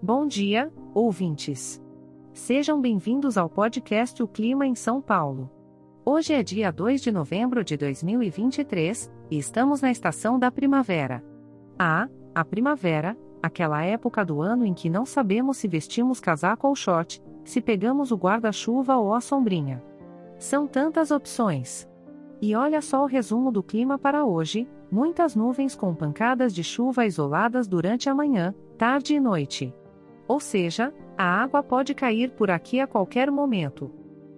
Bom dia, ouvintes. Sejam bem-vindos ao podcast O Clima em São Paulo. Hoje é dia 2 de novembro de 2023 e estamos na estação da primavera. Ah, a primavera, aquela época do ano em que não sabemos se vestimos casaco ou short, se pegamos o guarda-chuva ou a sombrinha. São tantas opções. E olha só o resumo do clima para hoje: muitas nuvens com pancadas de chuva isoladas durante a manhã, tarde e noite. Ou seja, a água pode cair por aqui a qualquer momento.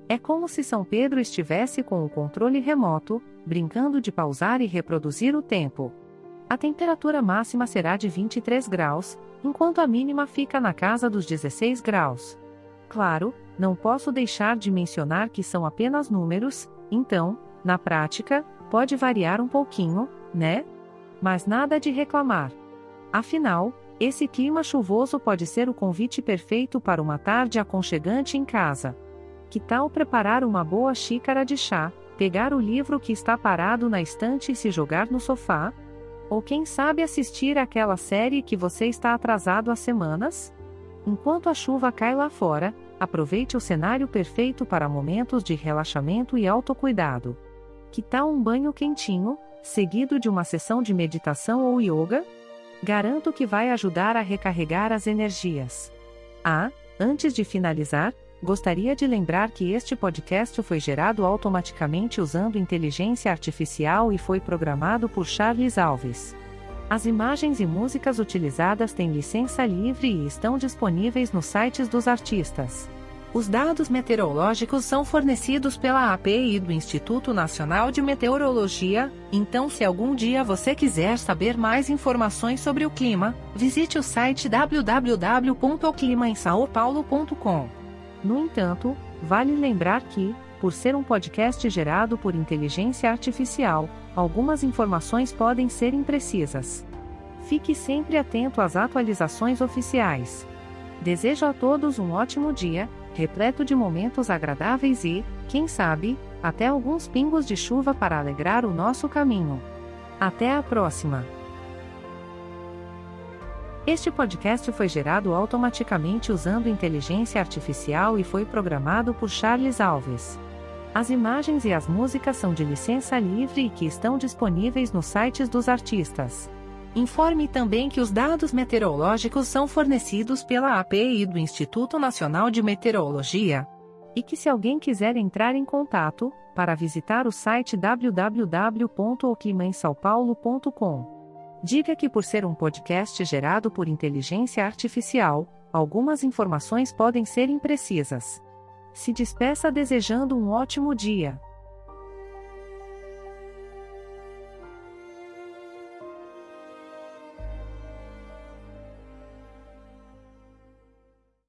É como se São Pedro estivesse com o controle remoto, brincando de pausar e reproduzir o tempo. A temperatura máxima será de 23 graus, enquanto a mínima fica na casa dos 16 graus. Claro, não posso deixar de mencionar que são apenas números, então, na prática, pode variar um pouquinho, né? Mas nada de reclamar. Afinal, esse clima chuvoso pode ser o convite perfeito para uma tarde aconchegante em casa. Que tal preparar uma boa xícara de chá, pegar o livro que está parado na estante e se jogar no sofá? Ou quem sabe assistir aquela série que você está atrasado há semanas? Enquanto a chuva cai lá fora, aproveite o cenário perfeito para momentos de relaxamento e autocuidado. Que tal um banho quentinho, seguido de uma sessão de meditação ou yoga? Garanto que vai ajudar a recarregar as energias. Ah, antes de finalizar, gostaria de lembrar que este podcast foi gerado automaticamente usando inteligência artificial e foi programado por Charles Alves. As imagens e músicas utilizadas têm licença livre e estão disponíveis nos sites dos artistas. Os dados meteorológicos são fornecidos pela API do Instituto Nacional de Meteorologia, então se algum dia você quiser saber mais informações sobre o clima, visite o site www.climaemsaopaulo.com. No entanto, vale lembrar que, por ser um podcast gerado por inteligência artificial, algumas informações podem ser imprecisas. Fique sempre atento às atualizações oficiais. Desejo a todos um ótimo dia repleto de momentos agradáveis e, quem sabe, até alguns pingos de chuva para alegrar o nosso caminho. Até a próxima! Este podcast foi gerado automaticamente usando inteligência artificial e foi programado por Charles Alves. As imagens e as músicas são de licença livre e que estão disponíveis nos sites dos artistas. Informe também que os dados meteorológicos são fornecidos pela API do Instituto Nacional de Meteorologia. E que se alguém quiser entrar em contato, para visitar o site www.oclimainsaopaulo.com. Diga que por ser um podcast gerado por inteligência artificial, algumas informações podem ser imprecisas. Se despeça desejando um ótimo dia.